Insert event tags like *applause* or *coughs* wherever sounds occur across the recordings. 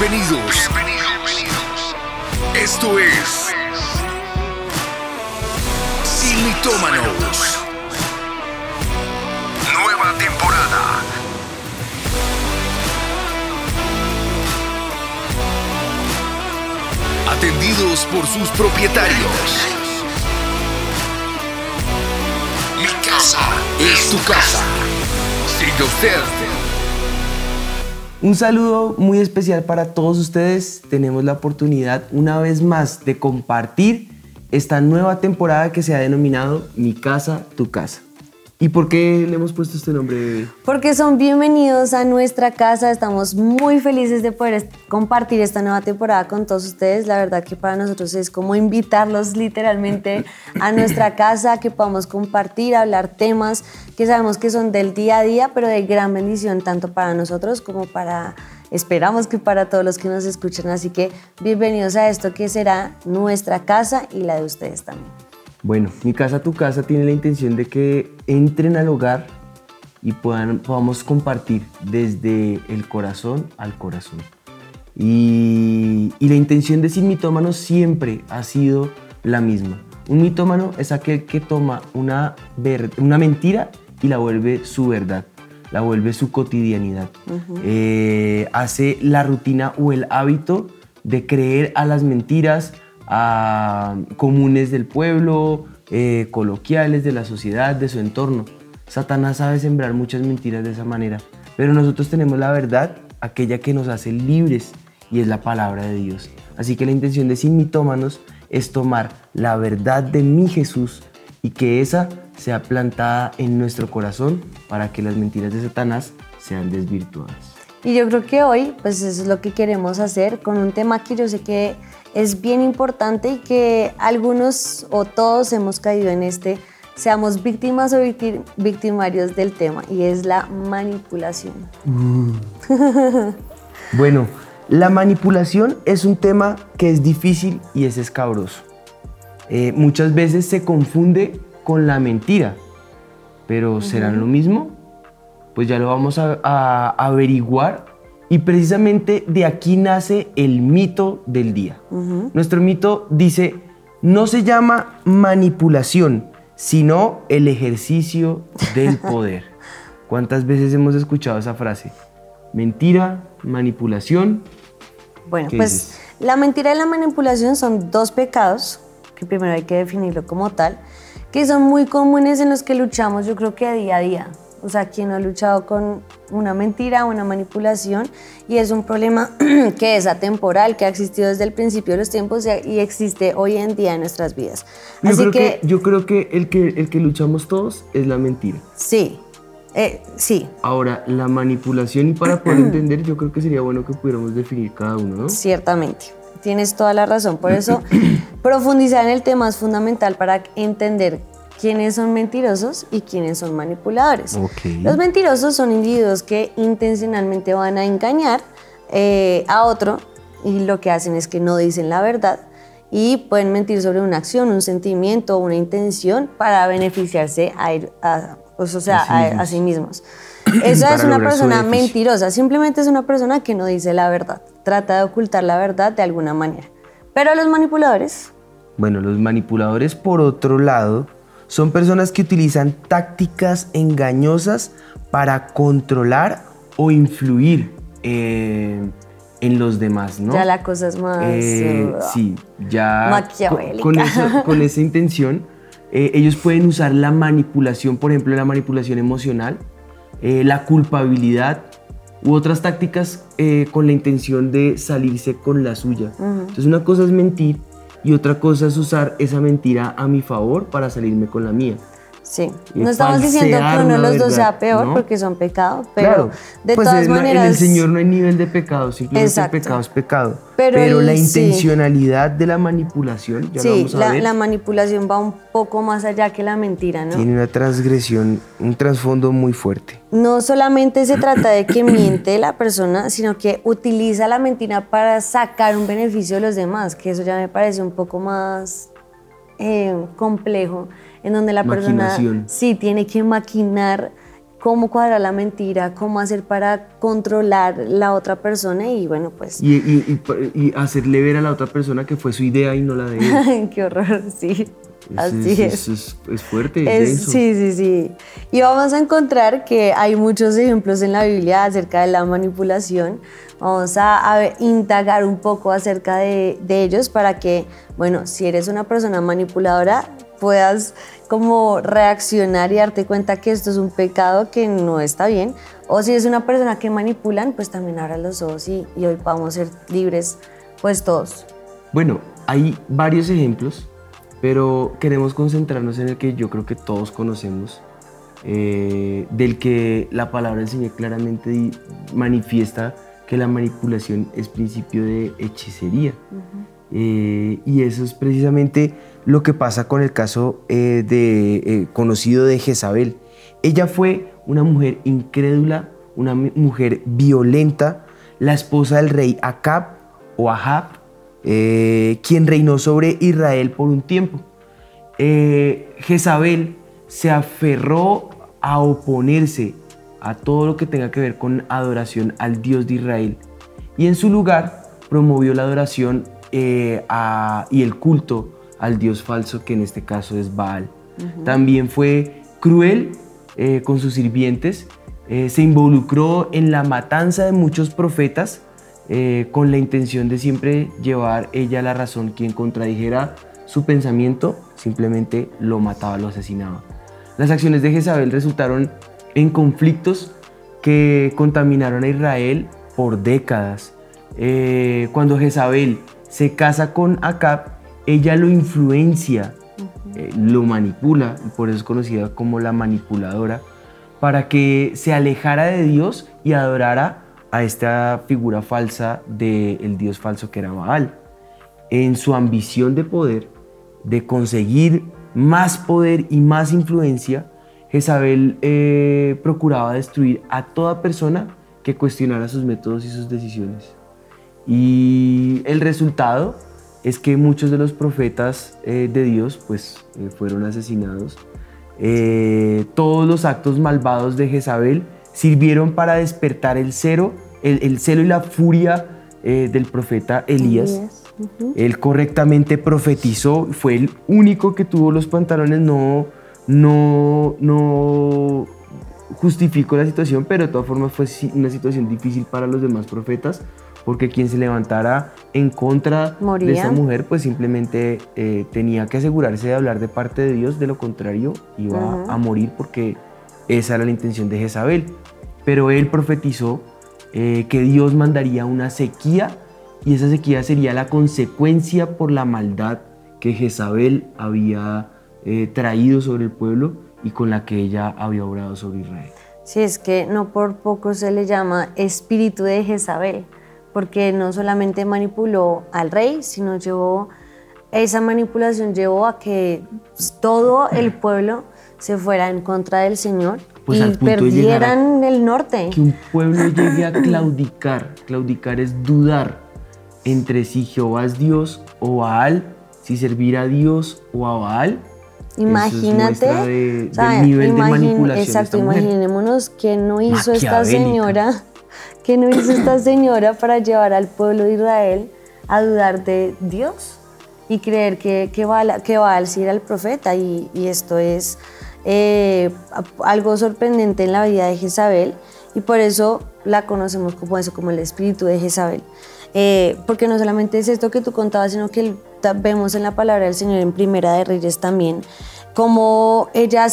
Bienvenidos. Esto es Sin. Nueva temporada. Atendidos por sus propietarios. Mi casa es tu casa. Siga usted. Un saludo muy especial para todos ustedes. Tenemos la oportunidad una vez más de compartir esta nueva temporada que se ha denominado Mi casa, tu casa. ¿Y por qué le hemos puesto este nombre? Porque son bienvenidos a nuestra casa. Estamos muy felices de poder compartir esta nueva temporada con todos ustedes. La verdad que para nosotros es como invitarlos literalmente a nuestra *laughs* casa, que podamos compartir, hablar temas que sabemos que son del día a día, pero de gran bendición tanto para nosotros como para, esperamos que para todos los que nos escuchan. Así que bienvenidos a esto que será nuestra casa y la de ustedes también. Bueno, Mi casa, tu casa tiene la intención de que entren al hogar y puedan, podamos compartir desde el corazón al corazón. Y, y la intención de Sin Mitómanos siempre ha sido la misma. Un mitómano es aquel que toma una, ver- una mentira y la vuelve su verdad, la vuelve su cotidianidad. Eh, hace la rutina o el hábito de creer a las mentiras a comunes del pueblo, eh, coloquiales de la sociedad, de su entorno. Satanás sabe sembrar muchas mentiras de esa manera, pero nosotros tenemos la verdad, aquella que nos hace libres, y es la palabra de Dios. Así que la intención de Sin Mitómanos es tomar la verdad de mi Jesús y que esa sea plantada en nuestro corazón para que las mentiras de Satanás sean desvirtuadas. Y yo creo que hoy, pues eso es lo que queremos hacer con un tema que yo sé que es bien importante y que algunos o todos hemos caído en este, seamos víctimas o victi- victimarios del tema, y es la manipulación. *laughs* Bueno, la manipulación es un tema que es difícil y es escabroso. Eh, muchas veces se confunde con la mentira, pero ¿serán lo mismo? Pues ya lo vamos a, a averiguar y precisamente de aquí nace el mito del día. Nuestro mito dice, no se llama manipulación, sino el ejercicio del *laughs* poder. ¿Cuántas veces hemos escuchado esa frase? Mentira, manipulación. Bueno, ¿Qué pues dices? la mentira y la manipulación son dos pecados, que primero hay que definirlo como tal, que son muy comunes en los que luchamos yo creo que a día a día. O sea, quien no ha luchado con una mentira, una manipulación, y es un problema *clears throat* que es atemporal, que ha existido desde el principio de los tiempos y y existe hoy en día en nuestras vidas. Yo, Así creo que, que, yo creo que el, que el que luchamos todos es la mentira. sí, eh, sí, Ahora, la manipulación, y para poder *clears throat* entender, yo creo que sería bueno que pudiéramos definir cada uno, ¿no? Ciertamente, tienes toda la razón. Por eso, *clears throat* profundizar en el tema es fundamental para entender quiénes son mentirosos y quiénes son manipuladores. Ok. Los mentirosos son individuos que intencionalmente van a engañar eh, a otro y lo que hacen es que no dicen la verdad y pueden mentir sobre una acción, un sentimiento, una intención para beneficiarse a, a- pues, o sea, a, a sí mismos. *clears throat* Esa es una persona mentirosa, simplemente es una persona que no dice la verdad, trata de ocultar la verdad de alguna manera. Pero los manipuladores, Bueno, los manipuladores, por otro lado, son personas que utilizan tácticas engañosas para controlar o influir eh, en los demás, ¿no? ya la cosa es más... Eh, uh, sí, ya Maquiavélica. con, eso- *laughs* con esa intención, eh, ellos pueden usar la manipulación, por ejemplo, la manipulación emocional, eh, la culpabilidad u otras tácticas eh, con la intención de salirse con la suya. Entonces una cosa es mentir y otra cosa es usar esa mentira a mi favor para salirme con la mía. Sí, no estamos diciendo que uno de los dos sea peor ¿no? porque son pecados, pero claro, de pues todas en, maneras... en el Señor no hay nivel de pecado, simplemente Exacto. el pecado es pecado. Pero Pero, el- la sí. intencionalidad de la manipulación, ya lo Sí, vamos a la, ver, la manipulación va un poco más allá que la mentira, ¿no? tiene una transgresión, un trasfondo muy fuerte. No solamente se trata de que *clears throat* miente la persona, sino que utiliza la mentira para sacar un beneficio de los demás, que eso ya me parece un poco más eh, complejo, en donde la persona sí tiene que maquinar cómo cuadrar la mentira, cómo hacer para controlar la otra persona y bueno, pues... Y, y- y- y hacerle ver a la otra persona que fue su idea y no la de él. *laughs* Qué horror, sí. Así es, es. es, es- fuerte, es, sí, sí, sí. Y vamos a encontrar que hay muchos ejemplos en la Biblia acerca de la manipulación. Vamos a, a indagar un poco acerca de, de ellos para que, bueno, si eres una persona manipuladora, puedas como reaccionar y darte cuenta que esto es un pecado que no está bien. O si es una persona que manipulan, pues también abra los ojos y, y hoy podamos ser libres, pues todos. Bueno, hay varios ejemplos, pero queremos concentrarnos en el que yo creo que todos conocemos, eh, del que la palabra del Señor claramente manifiesta que la manipulación es principio de hechicería. Eh, y eso es precisamente lo que pasa con el caso eh, de, eh, conocido de Jezabel. Ella fue una mujer incrédula, una mu- mujer violenta, la esposa del rey Acab o Ahab, eh, quien reinó sobre Israel por un tiempo. Jezabel se aferró a oponerse a todo lo que tenga que ver con adoración al Dios de Israel y en su lugar promovió la adoración y el culto al Dios falso que en este caso es Baal. También fue cruel eh, con sus sirvientes, eh, se involucró en la matanza de muchos profetas eh, con la intención de siempre llevar ella la razón. Quien contradijera su pensamiento simplemente lo mataba, lo asesinaba. Las acciones de Jezabel resultaron en conflictos que contaminaron a Israel por décadas. Eh, cuando Jezabel se casa con Acab, ella lo influencia, eh, lo manipula, y por eso es conocida como la manipuladora, para que se alejara de Dios y adorara a esta figura falsa del Dios falso que era Baal. En su ambición de poder, de conseguir más poder y más influencia, Jezabel eh, procuraba destruir a toda persona que cuestionara sus métodos y sus decisiones. Y el resultado es que muchos de los profetas eh, de Dios pues, eh, fueron asesinados. Eh, todos los actos malvados de Jezabel sirvieron para despertar el celo, el, el celo y la furia del profeta Elías. Elías. Él correctamente profetizó, fue el único que tuvo los pantalones, no, no, no justifico la situación, pero de todas formas fue una situación difícil para los demás profetas, porque quien se levantara en contra de Moría. esa mujer, pues simplemente eh, tenía que asegurarse de hablar de parte de Dios, de lo contrario iba Ujú. a morir porque esa era la intención de Jezabel. Pero él profetizó eh, que Dios mandaría una sequía y esa sequía sería la consecuencia por la maldad que Jezabel había eh, traído sobre el pueblo y con la que ella había obrado sobre Israel. Sí, es que no por poco se le llama espíritu de Jezabel, porque no solamente manipuló al rey, sino llevó, esa manipulación llevó a que pues, todo el *clears throat* pueblo se fuera en contra del Señor Pues y perdieran el norte. Que un pueblo llegue a claudicar, claudicar es dudar entre si Jehová es Dios o Baal, si servir a Dios o a Baal. Es Imagínate, de- del nivel de manipulación de Exacto, esta mujer. imaginémonos que no hizo esta Maquiavélica. señora, que no hizo esta señora para llevar al pueblo de Israel a dudar de Dios y creer que, que, Baal, que Baal sí era el profeta. Y, y esto es eh, algo sorprendente en la vida de Jezabel y por eso la conocemos como eso, como el espíritu de Jezabel. Eh, porque no solamente es esto que tú contabas, sino que vemos en la palabra del Señor en Primera de Reyes también, como ella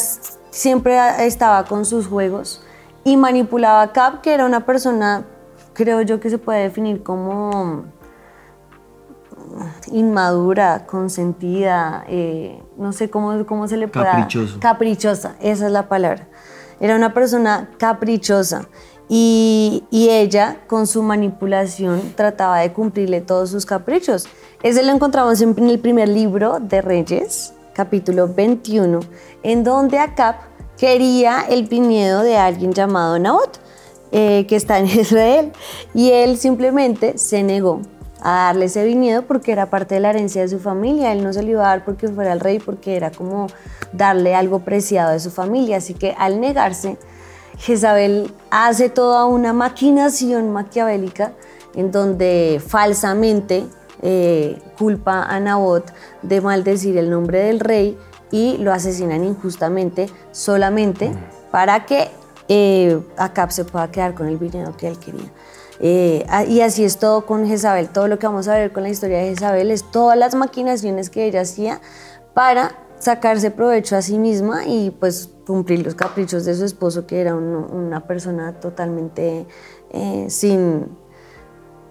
siempre a- estaba con sus juegos y manipulaba a Cap, que era una persona, creo yo que se puede definir como inmadura, consentida, eh, no sé cómo, cómo se le pueda... Caprichoso. Caprichosa, esa es la palabra. Era una persona caprichosa y, y ella con su manipulación trataba de cumplirle todos sus caprichos. Ese lo encontramos en el primer libro de Reyes, capítulo 21, en donde Acab quería el viñedo de alguien llamado Nabot, eh, que está en *laughs* Israel, y él simplemente se negó a darle ese viñedo porque era parte de la herencia de su familia. Él no se lo iba a dar porque fuera el rey, porque era como darle algo preciado de su familia. Así que al negarse, Jezabel hace toda una maquinación maquiavélica en donde falsamente eh, culpa a Nabot de maldecir el nombre del rey y lo asesinan injustamente solamente para que eh, Acab se pueda quedar con el viñedo que él quería. Eh, y así es todo con Jezabel. Todo lo que vamos a ver con la historia de Jezabel es todas las maquinaciones que ella hacía para sacarse provecho a sí misma y pues cumplir los caprichos de su esposo, que era una persona totalmente eh, sin,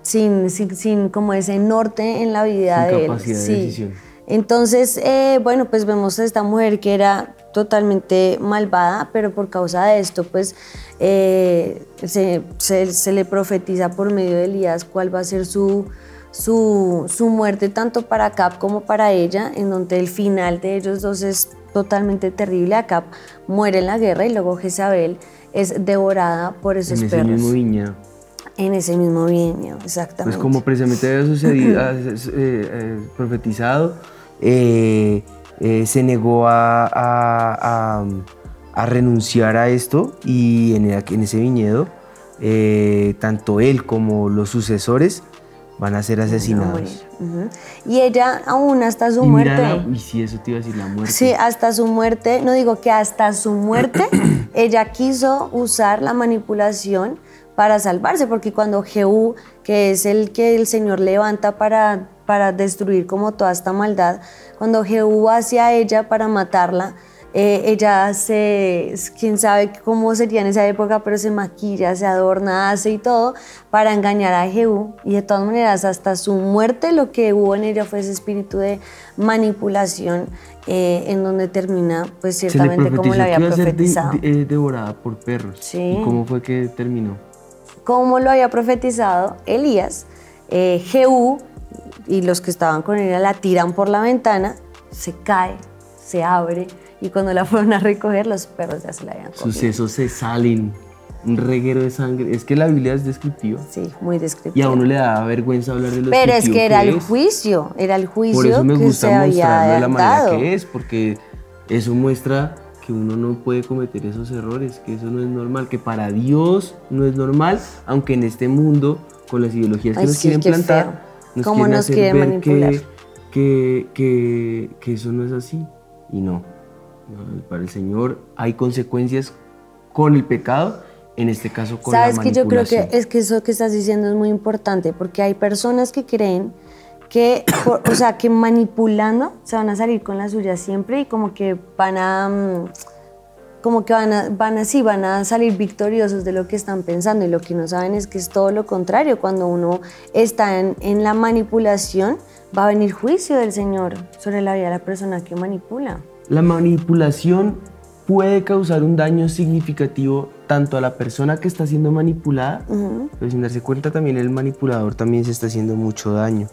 sin, sin, como ese norte en la vida de él. sí. Entonces, eh, bueno, pues vemos a esta mujer que era totalmente malvada, pero por causa de esto, pues eh, se, se, le profetiza por medio de Elías cuál va a ser su, su, su, muerte, tanto para Cap como para ella, en donde el final de ellos dos es totalmente terrible. Acap muere en la guerra y luego Jezabel es devorada por esos en perros. En ese mismo viñedo. En ese mismo viñedo, exactamente. Pues como precisamente había sucedido, *clears throat* eh, profetizado, eh, eh, se negó a, renunciar a esto y en, en ese viñedo, eh, tanto él como los sucesores van a ser asesinados. Y ella aún hasta su muerte. y sí, eso te iba a decir, la muerte. Sí, hasta su muerte, no digo que hasta su muerte, *clears throat* ella quiso usar la manipulación para salvarse, porque cuando Jehú, que es el que el Señor levanta para para destruir como toda esta maldad. Cuando Jehú va hacia ella para matarla, eh, ella se, quién sabe cómo sería en esa época, pero se maquilla, se adorna, hace y todo para engañar a Jehú. Y de todas maneras, hasta su muerte, lo que hubo en ella fue ese espíritu de manipulación, eh, en donde termina, pues ciertamente como la había profetizado. Eh, devorada por perros. Sí. ¿Y cómo fue que terminó? Como lo había profetizado Elías, Jehú y los que estaban con ella la tiran por la ventana, se cae, se abre y cuando la *laughs* fueron a recoger los perros ya se la habían comido. Sucesos se salen, un reguero de sangre. Es que la Biblia es descriptiva. Sí, muy descriptiva. Y a uno le da vergüenza hablar de los Pero es que era el juicio, era el juicio Por eso me que gusta se había de la manera que es, porque eso muestra que uno no puede cometer esos errores, que eso no es normal, que para Dios no es normal, aunque en este mundo, con las ideologías que nos sí, quieren plantar, feo. Nos Cómo quieren nos hacer quieren ver manipular. Que, que, que, que eso no es así. Y no. Para el Señor hay consecuencias con el pecado, en este caso con Sabes la que yo creo que es que eso que estás diciendo es muy importante porque hay personas que creen que, *coughs* por- o sea, que manipulando se van a salir con la suya siempre y como que van a, mm, como que van a, van a, sí, van a salir victoriosos de lo que están pensando y lo que no saben es que es todo lo contrario. Cuando uno está en, en la manipulación, va a venir juicio del Señor sobre la vida de la persona que manipula. La manipulación puede causar un daño significativo tanto a la persona que está siendo manipulada, pero sin darse cuenta también el manipulador también se está haciendo mucho daño.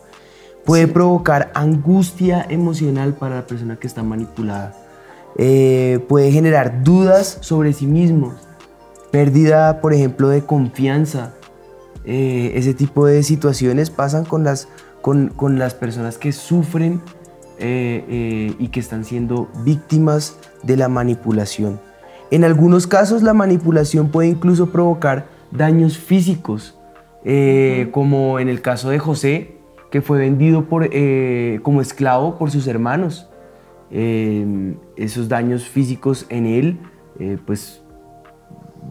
Puede provocar angustia emocional para la persona que está manipulada. Eh, puede generar dudas sobre sí mismos, pérdida, por ejemplo, de confianza. Eh, ese tipo de situaciones pasan con las, con, con las personas que sufren eh, y que están siendo víctimas de la manipulación. En algunos casos la manipulación puede incluso provocar daños físicos, como en el caso de José, que fue vendido por, como esclavo por sus hermanos. Eh, esos daños físicos en él, eh, pues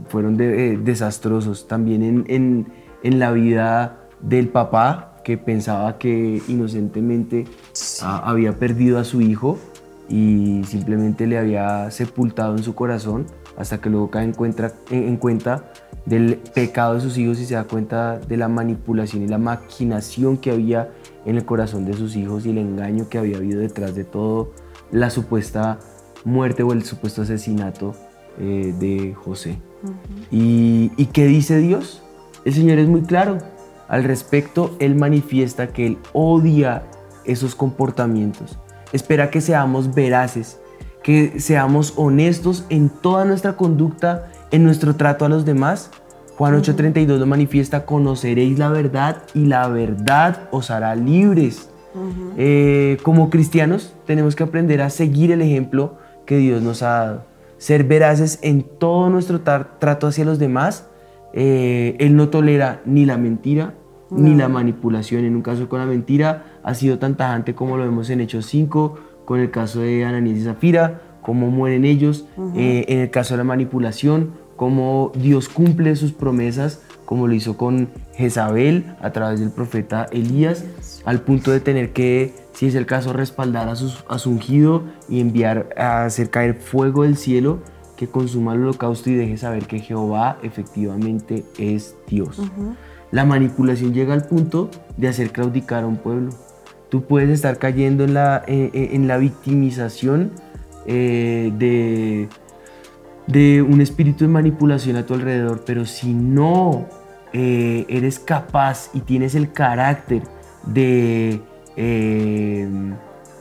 fueron de- eh, desastrosos. También en, en- en la vida del papá, que pensaba que inocentemente ah, había perdido a su hijo y simplemente le había sepultado en su corazón hasta que luego cae en cuenta, en- en cuenta del pecado de sus hijos y se da cuenta de la manipulación y la maquinación que había en el corazón de sus hijos y el engaño que había habido detrás de todo la supuesta muerte o el supuesto asesinato eh, de José. ¿Y, ¿Y qué dice Dios? El Señor es muy claro. Al respecto, Él manifiesta que Él odia esos comportamientos. Espera que seamos veraces, que seamos honestos en toda nuestra conducta, en nuestro trato a los demás. Juan 8:32 lo manifiesta, conoceréis la verdad y la verdad os hará libres. Eh, como cristianos tenemos que aprender a seguir el ejemplo que Dios nos ha dado. ser veraces en todo nuestro trato hacia los demás. Eh, él no tolera ni la mentira ni la manipulación. En un caso con la mentira ha sido tan tajante como lo vemos en Hechos 5, con el caso de Ananías y Zafira, cómo mueren ellos. Eh, en el caso de la manipulación, cómo Dios cumple sus promesas, como lo hizo con Jezabel a través del profeta Elías, al punto de tener que, si es el caso, respaldar a, su ungido y enviar a hacer caer fuego del cielo que consuma el holocausto y deje saber que Jehová efectivamente es Dios. La manipulación llega al punto de hacer claudicar a un pueblo. Tú puedes estar cayendo en la, en la victimización eh, de, de un espíritu de manipulación a tu alrededor, pero si no eh, eres capaz y tienes el carácter de eh,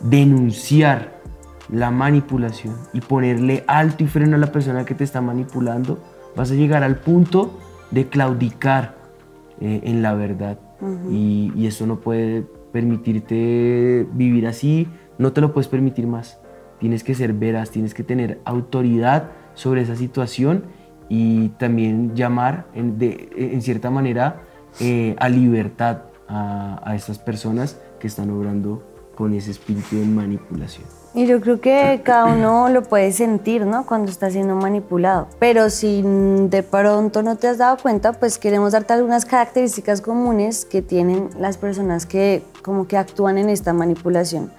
denunciar la manipulación y ponerle alto y freno a la persona que te está manipulando, vas a llegar al punto de claudicar en la verdad. y, y eso no puede permitirte vivir así, no te lo puedes permitir más tienes que ser veraz, tienes que tener autoridad sobre esa situación y también llamar en, de, en cierta manera eh, a libertad a, a estas personas que están obrando con ese espíritu de manipulación. Y yo creo que cada uno lo puede sentir, ¿no? Cuando está siendo manipulado. Pero si de pronto no te has dado cuenta, pues queremos darte algunas características comunes que tienen las personas que como que actúan en esta manipulación.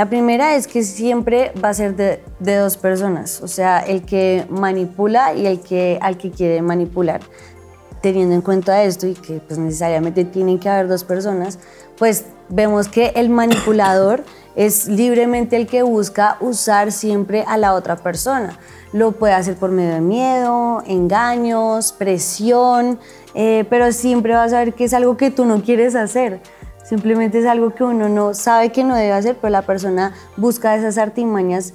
La primera es que siempre va a ser de, dos personas, o sea, el que manipula y el que al que quiere manipular. Teniendo en cuenta esto y que pues necesariamente tienen que haber dos personas, pues vemos que el manipulador es libremente el que busca usar siempre a la otra persona. Lo puede hacer por medio de miedo, engaños, presión, eh, pero siempre vas a ver que es algo que tú no quieres hacer. Simplemente es algo que uno no sabe que no debe hacer, pero la persona busca esas artimañas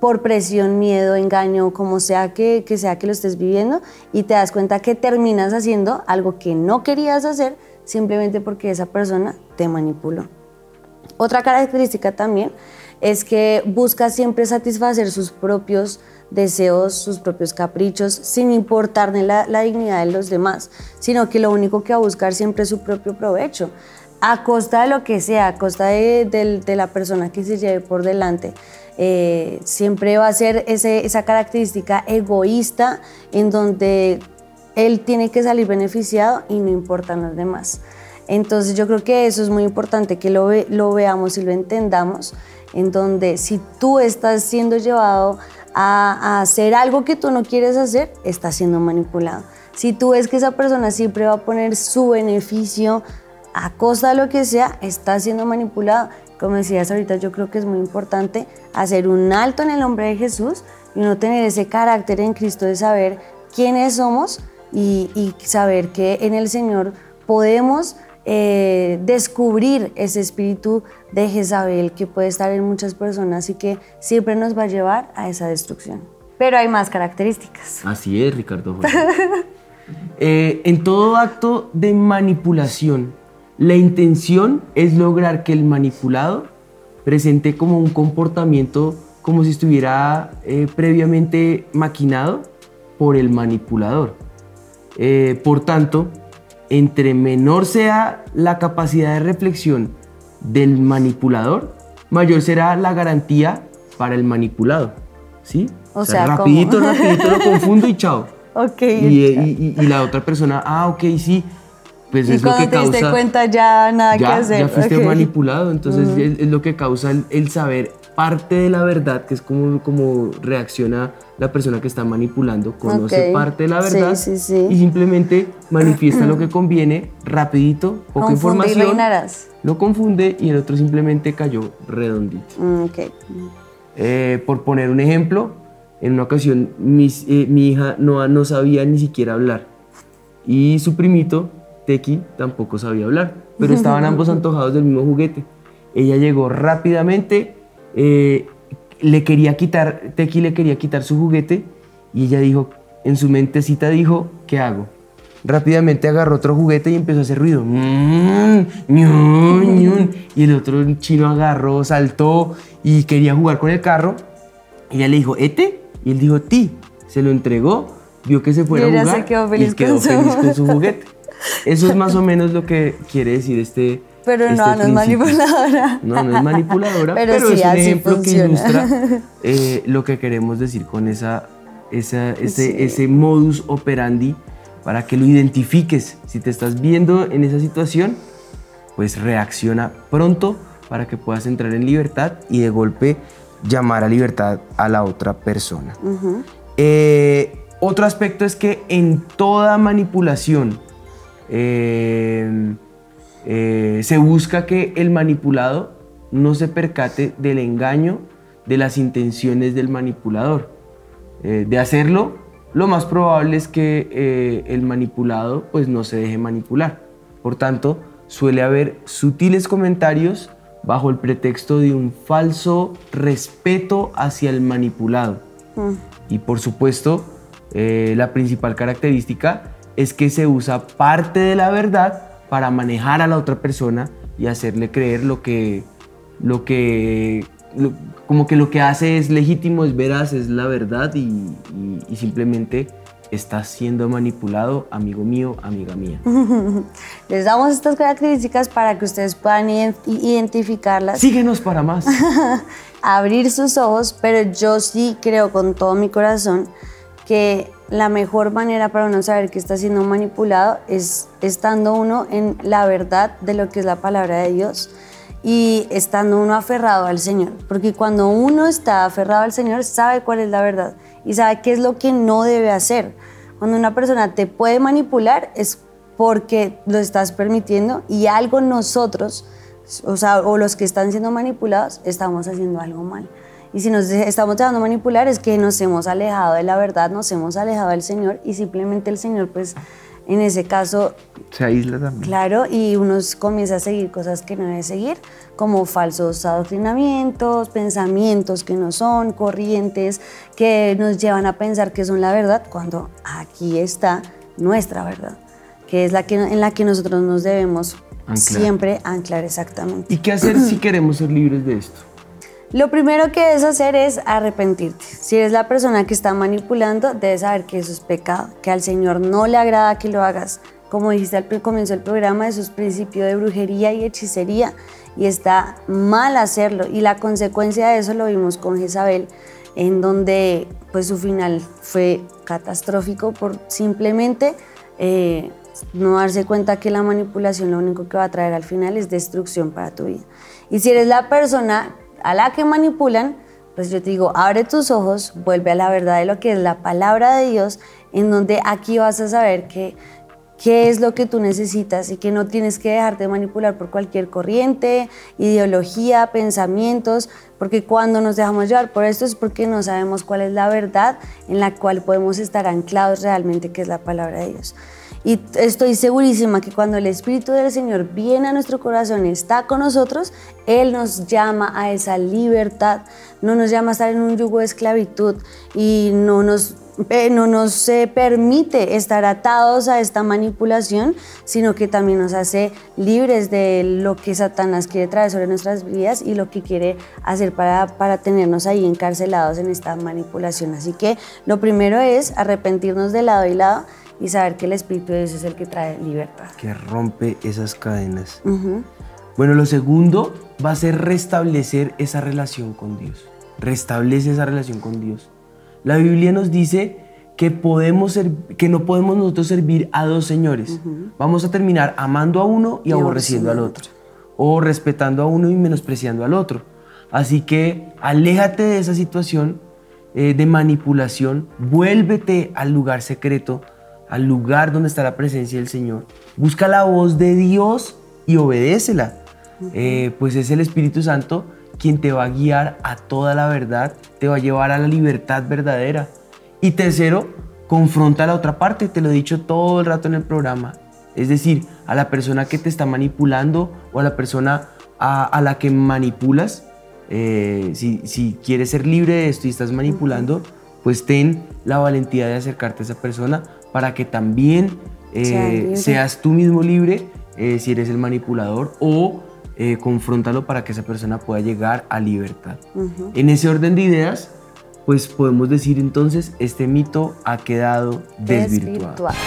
por presión, miedo, engaño, como sea que, sea que lo estés viviendo, y te das cuenta que terminas haciendo algo que no querías hacer simplemente porque esa persona te manipuló. Otra característica también es que busca siempre satisfacer sus propios deseos, sus propios caprichos, sin importarle la, la, dignidad de los demás, sino que lo único que va a buscar siempre es su propio provecho a costa de lo que sea, a costa de, la persona que se lleve por delante. Eh, siempre va a ser esa característica egoísta en donde él tiene que salir beneficiado y no importan los demás. Entonces yo creo que eso es muy importante que lo, veamos y lo entendamos, en donde si tú estás siendo llevado a, a hacer algo que tú no quieres hacer, estás siendo manipulado. Si tú ves que esa persona siempre va a poner su beneficio a costa de lo que sea, está siendo manipulado. Como decías ahorita, yo creo que es muy importante hacer un alto en el nombre de Jesús y no tener ese carácter en Cristo de saber quiénes somos y, saber que en el Señor podemos eh, descubrir ese espíritu de Jezabel que puede estar en muchas personas y que siempre nos va a llevar a esa destrucción. Pero hay más características. Así es, Ricardo. *laughs* Eh, en todo acto de manipulación, la intención es lograr que el manipulado presente como un comportamiento como si estuviera eh, previamente maquinado por el manipulador. Eh, por tanto, entre menor sea la capacidad de reflexión del manipulador, mayor será la garantía para el manipulado. ¿Sí? O, sea, rapidito, rapidito lo confundo y chao. *laughs* Ok. y, y, la otra persona, ah, ok, sí, pues y es cuando lo que te diste cuenta ya nada que hacer. Ya fuiste manipulado, entonces es, lo que causa el, saber parte de la verdad, que es como, como reacciona la persona que está manipulando, conoce parte de la verdad sí, sí, y simplemente manifiesta lo que conviene, rapidito, poca información. lo confunde y el otro simplemente cayó redondito. Mm, eh, por poner un ejemplo, en una ocasión eh, mi hija no, no sabía ni siquiera hablar y su primito Teki tampoco sabía hablar, pero *laughs* estaban ambos antojados del mismo juguete. Ella llegó rápidamente, eh, le quería quitar, Teki le quería quitar su juguete y ella dijo, en su mentecita dijo, ¿qué hago? Rápidamente agarró otro juguete y empezó a hacer ruido. Mm, y el otro chino agarró, saltó y quería jugar con el carro. Ella le dijo, ¿este? Y él dijo, ti, se lo entregó, vio que se fuera Y a jugar se quedó feliz y quedó con feliz con su juguete. Eso es más o menos lo que quiere decir este Pero este no, no es manipuladora. No, no es manipuladora, *laughs* Pero pero, sí, es un así ejemplo funciona. que ilustra *laughs* eh, lo que queremos decir con esa, esa- ese, Sí. ese modus operandi para que lo identifiques. Si te estás viendo en esa situación, pues reacciona pronto para que puedas entrar en libertad y de golpe llamar a libertad a la otra persona. Eh, otro aspecto es que en toda manipulación eh, eh, se busca que el manipulado no se percate del engaño, de las intenciones del manipulador. Eh, de hacerlo, lo más probable es que eh, el manipulado pues no se deje manipular. Por tanto, suele haber sutiles comentarios bajo el pretexto de un falso respeto hacia el manipulado. Y por supuesto, eh, la principal característica es que se usa parte de la verdad para manejar a la otra persona y hacerle creer lo que, lo que, lo- como que lo que hace es legítimo, es veraz, es la verdad y, y- y simplemente estás siendo manipulado, amigo mío, amiga mía. *laughs* Les damos estas características para que ustedes puedan ident- identificarlas. Síguenos para más. *laughs* abrir sus ojos, pero yo sí creo con todo mi corazón que la mejor manera para uno saber que está siendo manipulado es estando uno en la verdad de lo que es la palabra de Dios y estando uno aferrado al Señor, porque cuando uno está aferrado al Señor sabe cuál es la verdad y sabe qué es lo que no debe hacer. Cuando una persona te puede manipular es porque lo estás permitiendo y algo nosotros o sea, o los que están siendo manipulados, estamos haciendo algo mal. Y si nos estamos dejando manipular es que nos hemos alejado de la verdad, nos hemos alejado del Señor y simplemente el Señor, pues, en ese caso, Se aísla también. claro, y uno comienza a seguir cosas que no debe seguir, como falsos adoctrinamientos, pensamientos que no son, corrientes que nos llevan a pensar que son la verdad, cuando aquí está nuestra verdad, que es la que, en la que nosotros nos debemos Anclar. siempre anclar exactamente. ¿Y qué hacer si queremos ser libres de esto? Lo primero que debes hacer es arrepentirte. Si eres la persona que está manipulando, debes saber que eso es pecado, que al Señor no le agrada que lo hagas. Como dijiste al comienzo del programa, eso es principio de brujería y hechicería y está mal hacerlo. Y la consecuencia de eso lo vimos con Jezabel, en donde pues su final fue catastrófico por simplemente eh, no darse cuenta que la manipulación lo único que va a traer al final es destrucción para tu vida. Y si eres la persona a la que manipulan, pues yo te digo, abre tus ojos, vuelve a la verdad de lo que es la palabra de Dios, en donde aquí vas a saber que qué es lo que tú necesitas y que no tienes que dejarte manipular por cualquier corriente, ideología, pensamientos, porque cuando nos dejamos llevar por esto es porque no sabemos cuál es la verdad en la cual podemos estar anclados realmente, que es la palabra de Dios. Y estoy segurísima que cuando el Espíritu del Señor viene a nuestro corazón está con nosotros, Él nos llama a esa libertad, no nos llama a estar en un yugo de esclavitud y no nos, eh, no nos eh, permite estar atados a esta manipulación, sino que también nos hace libres de lo que Satanás quiere traer sobre nuestras vidas y lo que quiere hacer para, para tenernos ahí encarcelados en esta manipulación. Así que lo primero es arrepentirnos de lado y lado y saber que el Espíritu de Dios es el que trae libertad. Que rompe esas cadenas. Bueno, lo segundo va a ser restablecer esa relación con Dios. Restablece esa relación con Dios. La Biblia nos dice que, podemos ser- que no podemos nosotros servir a dos señores. Vamos a terminar amando a uno y, Y aborreciendo al otro. O respetando a uno y menospreciando al otro. Así que aléjate de esa situación eh, de manipulación. Vuélvete al lugar secreto, al lugar donde está la presencia del Señor. Busca la voz de Dios y obedécela. Eh, pues es el Espíritu Santo quien te va a guiar a toda la verdad, te va a llevar a la libertad verdadera. Y tercero, confronta a la otra parte, te lo he dicho todo el rato en el programa. Es decir, a la persona que te está manipulando o a la persona a, a la que manipulas, eh, si, si quieres ser libre de esto y estás manipulando, pues ten la valentía de acercarte a esa persona para que también eh, seas tú mismo libre eh, si eres el manipulador o eh, confróntalo para que esa persona pueda llegar a libertad. En ese orden de ideas, pues podemos decir entonces, este mito ha quedado desvirtuado. Desvirtuado.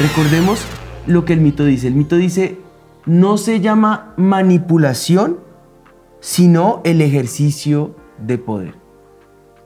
Recordemos lo que el mito dice. El mito dice, no se llama manipulación, sino el ejercicio de poder.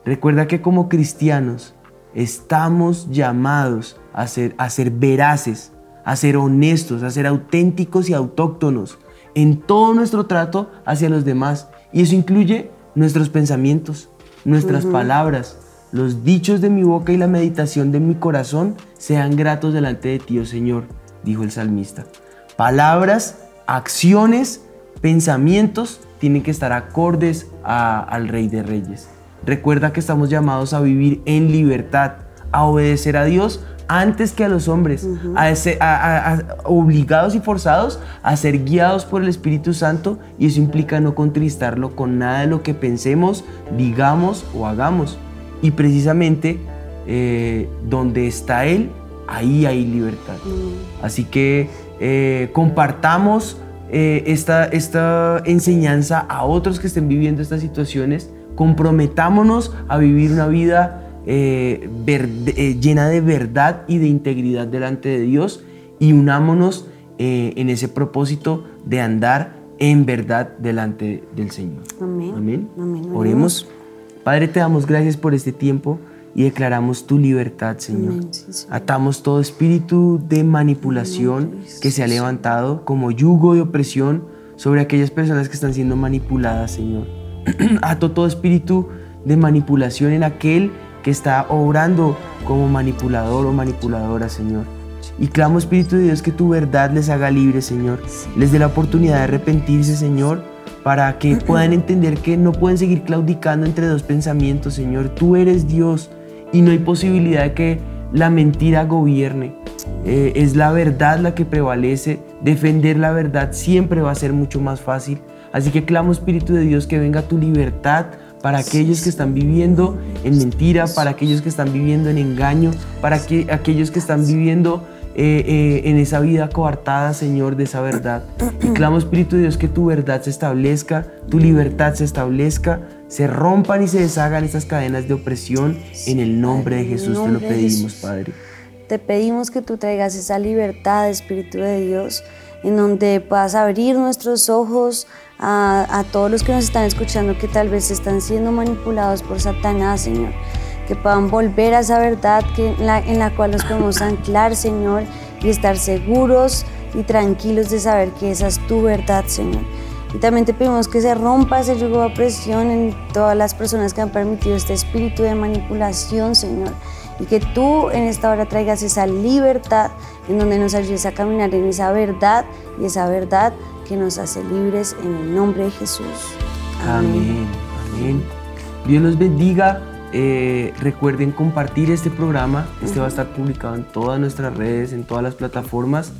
Recuerda que como cristianos estamos llamados a ser, a ser veraces, a ser honestos, a ser auténticos y autóctonos en todo nuestro trato hacia los demás. Y eso incluye nuestros pensamientos, nuestras palabras, los dichos de mi boca y la meditación de mi corazón sean gratos delante de ti, oh Señor, dijo el salmista. Palabras, acciones, pensamientos tienen que estar acordes a- al Rey de Reyes. Recuerda que estamos llamados a vivir en libertad, a obedecer a Dios antes que a los hombres, a ese- a- a- obligados y forzados a ser guiados por el Espíritu Santo y eso implica no contristarlo con nada de lo que pensemos, digamos o hagamos. Y precisamente eh, donde está Él, ahí hay libertad. Así que eh, compartamos eh, esta, esta enseñanza a otros que estén viviendo estas situaciones, comprometámonos a vivir una vida eh, verde- eh, llena de verdad y de integridad delante de Dios y unámonos eh, en ese propósito de andar en verdad delante del Señor. Amén. Amén. Amén. Oremos. Padre, te damos gracias por este tiempo y declaramos tu libertad, Señor. Amén, sí, Señor. Atamos todo espíritu de manipulación que se ha levantado como yugo de opresión sobre aquellas personas que están siendo manipuladas, Señor. *clears throat* Ato todo espíritu de manipulación en aquel que está obrando como manipulador o manipuladora, Señor. Y clamo, Espíritu de Dios, que tu verdad les haga libres, Señor. Les dé la oportunidad de arrepentirse, Señor, para que *clears throat* puedan entender que no pueden seguir claudicando entre dos pensamientos, Señor. Tú eres Dios y no hay posibilidad de que la mentira gobierne. Eh, es la verdad la que prevalece. Defender la verdad siempre va a ser mucho más fácil. Así que clamo, Espíritu de Dios, que venga tu libertad para aquellos que están viviendo en mentira, para aquellos que están viviendo en engaño, para que, aquellos que están viviendo eh, eh, en esa vida coartada, Señor, de esa verdad. Y clamo, Espíritu de Dios, que tu verdad se establezca, tu libertad se establezca, se rompan y se deshagan esas cadenas de opresión. En el nombre de Jesús te lo pedimos. Padre. Te pedimos que tú traigas esa libertad, Espíritu de Dios, en donde puedas abrir nuestros ojos a, a todos los que nos están escuchando que tal vez están siendo manipulados por Satanás, Señor. Que puedan volver a esa verdad que, en, la, en la cual nos podemos *laughs* anclar, Señor, y estar seguros y tranquilos de saber que esa es tu verdad, Señor. Y también te pedimos que se rompa ese yugo de opresión en todas las personas que han permitido este espíritu de manipulación, Señor. Y que tú en esta hora traigas esa libertad en donde nos ayudes a caminar en esa verdad y esa verdad que nos hace libres en el nombre de Jesús. Amén. Amén. Dios los bendiga. Eh, recuerden compartir este programa. Este va a estar publicado en todas nuestras redes, en todas las plataformas,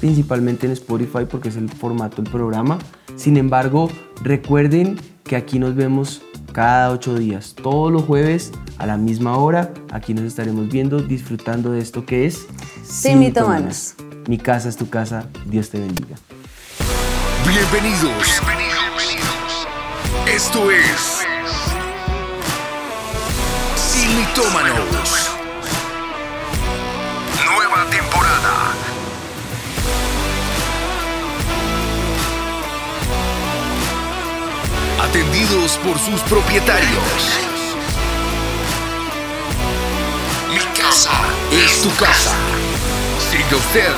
principalmente en Spotify porque es el formato del programa. Sin embargo, recuerden que aquí nos vemos cada ocho días, todos los jueves a la misma hora. Aquí nos estaremos viendo, disfrutando de esto que es Sin mitómanos. Mi casa es tu casa. Dios te bendiga. Bienvenidos. Esto es Sin Mitómanos. Atendidos por sus propietarios. Mi casa es tu casa. Siga usted